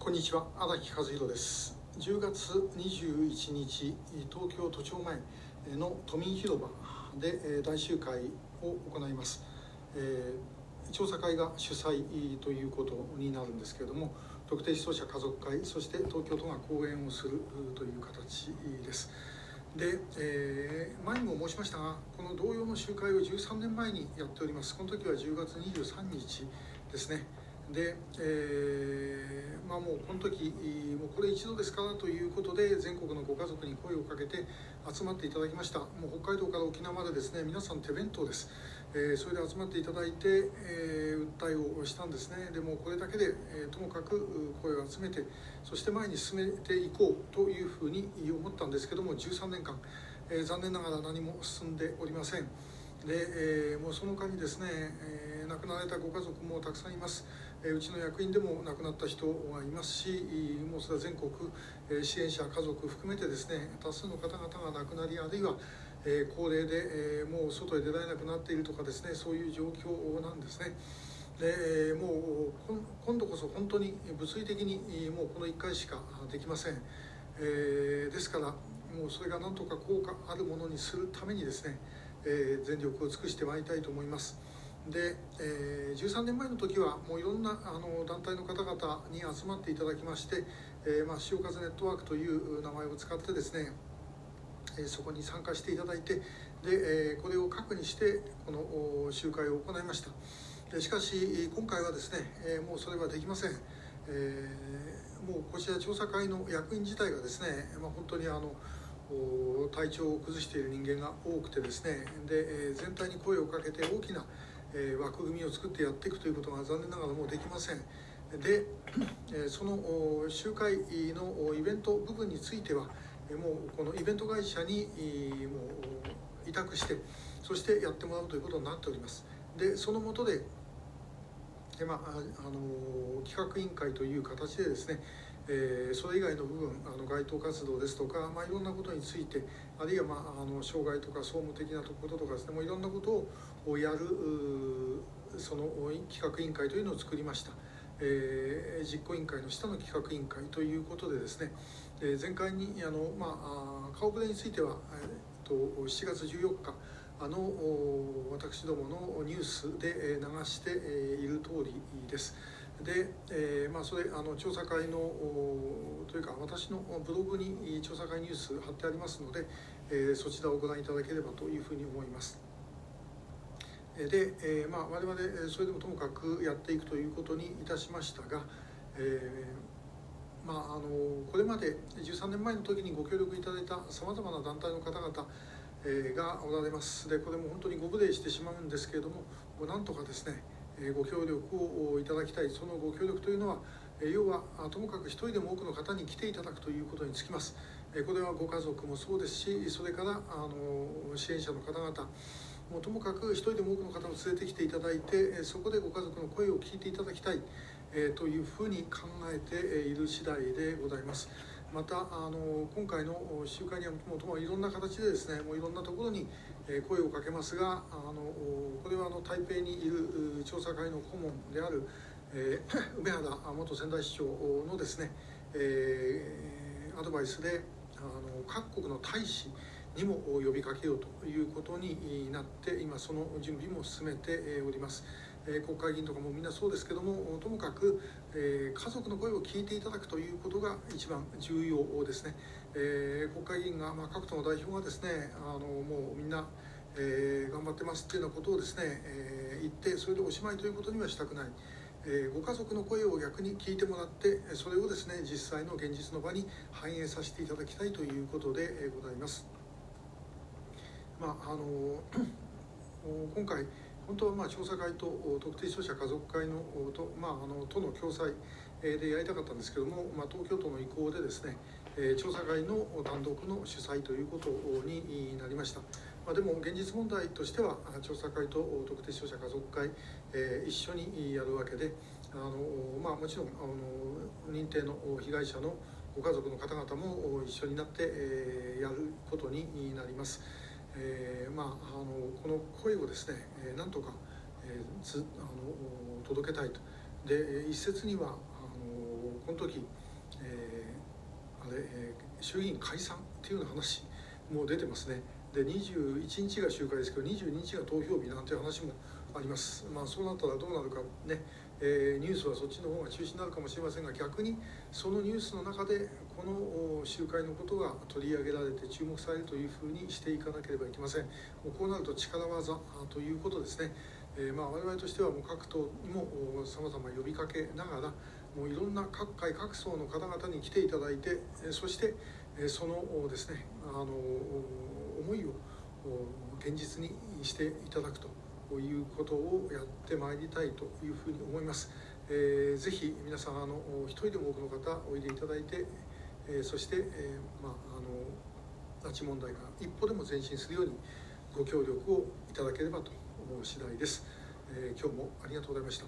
こんにちは。荒木和弘です。10月21日東京都庁前の都民広場で大集会を行います、えー、調査会が主催ということになるんですけれども特定失踪者家族会そして東京都が講演をするという形です。で、えー、前にも申しましたがこの同様の集会を13年前にやっております。この時は10月23日ですね。で、えー、まあ、もうこの時もうこれ一度ですからということで全国のご家族に声をかけて集まっていただきました。もう北海道から沖縄までですね皆さん手弁当です、えー、それで集まっていただいて、えー、訴えをしたんですね。でもこれだけで、えともかく声を集めてそして前に進めていこうというふうに思ったんですけども13年間、え残念ながら何も進んでおりません。で、えもうその間にですね、え亡くなられたご家族もたくさんいますうちの役員でも亡くなった人がいますしもうそれは全国え支援者家族含めてですね多数の方々が亡くなりあるいはえ高齢でえもう外へ出られなくなっているとかですねそういう状況なんですね。でもう今度こそ本当に物理的にもうこの1回しかできません、えー、ですからもうそれがなんとか効果あるものにするためにですね、えー、全力を尽くしてまいりたいと思います。で、えー、13年前の時はもういろんなあの団体の方々に集まっていただきまして、えーまあ、潮風ネットワークという名前を使ってですね、えー、そこに参加していただいてで、えー、これを核にしてこの集会を行いましたでしかし今回はですね、えー、もうそれはできません、えー、もうこちら調査会の役員自体がですね、まあ、本当にあの体調を崩している人間が多くてですねで全体に声をかけて大きな枠組みを作ってやっていくということが残念ながらもうできません。で、その集会のイベント部分についてはもうこのイベント会社にもう委託してそしてやってもらうということになっております。でその下でで、まあ、あの企画委員会という形でですねえー、それ以外の部分あの街頭活動ですとか、まあ、いろんなことについてあるいは、まあ、あの障害とか総務的なこととかですねもういろんなことをやるその企画委員会というのを作りました、えー、実行委員会の下の企画委員会ということでですね、えー、前回にあの、まあ、顔ぶれについては、えー、と7月14日あの私どものニュースで流している通りです。で、えーまあ、それあの調査会のというか私のブログに調査会ニュース貼ってありますので、えー、そちらをご覧いただければというふうに思います。で、えーまあ、我々それでもともかくやっていくということにいたしましたが、えーまあ、あのこれまで13年前の時にご協力いただいたさまざまな団体の方々がおられますでこれも本当にご無礼してしまうんですけれどもなんとかですねご協力をいただきたいそのご協力というのは要はともかく一人でも多くの方に来ていただくということにつきますこれはご家族もそうですしそれからあの支援者の方々もともかく一人でも多くの方を連れてきていただいてそこでご家族の声を聞いていただきたいというふうに考えている次第でございます。またあの今回の集会にはもともといろんな形でですねもういろんなところに声をかけますがあのこれはあの台北にいる調査会の顧問である、えー、梅原元仙台市長のですね、えー、アドバイスであの各国の大使にも呼びかけようということになって今その準備も進めております。え国会議員とかもみんなそうですけどもともかく、え家族の声を聞いていただくということが一番重要ですね、え国会議員が、まあ、各党の代表がですねあのもうみんな、えー、頑張ってますっていうようなことをですね、えー、言ってそれでおしまいということにはしたくない、えー、ご家族の声を逆に聞いてもらってそれをですね実際の現実の場に反映させていただきたいということでございます。まああの 今回本当はまあ調査会と特定消費者家族会のと、まあ、あの都の共催でやりたかったんですけども、まあ、東京都の意向でですね調査会の単独の主催ということになりました。まあ、でも現実問題としては調査会と特定消費者家族会、え、一緒にやるわけであの、まあ、もちろんあの認定の被害者のご家族の方々も一緒になって、えー、やることになります。えー、まあ、あのこの声をですね、えー、なんとか、えー、つあの届けたいと。で一説にはあのこの時、えー、あれ、えー、衆議院解散っていうような話も出てますね。で21日が集会ですけど22日が投票日なんていう話もあります。まあそうなったらどうなるかね、え、ニュースはそっちの方が中心になるかもしれませんが逆にそのニュースの中でこの集会のことが取り上げられて注目されるというふうにしていかなければいけません。もうこうなると力技ということですね、え、まあ我々としてはもう各党にもさまざま呼びかけながらもういろんな各界各層の方々に来ていただいてそしてそのですねあの思いを現実にしていただくと。いうことをやってまいりたいというふうに思います。えー、ぜひ皆さんあの一人でも多くの方おいでいただいて、えー、そして、えー、まああの拉致問題が一歩でも前進するようにご協力をいただければと思う次第です。えー、今日もありがとうございました。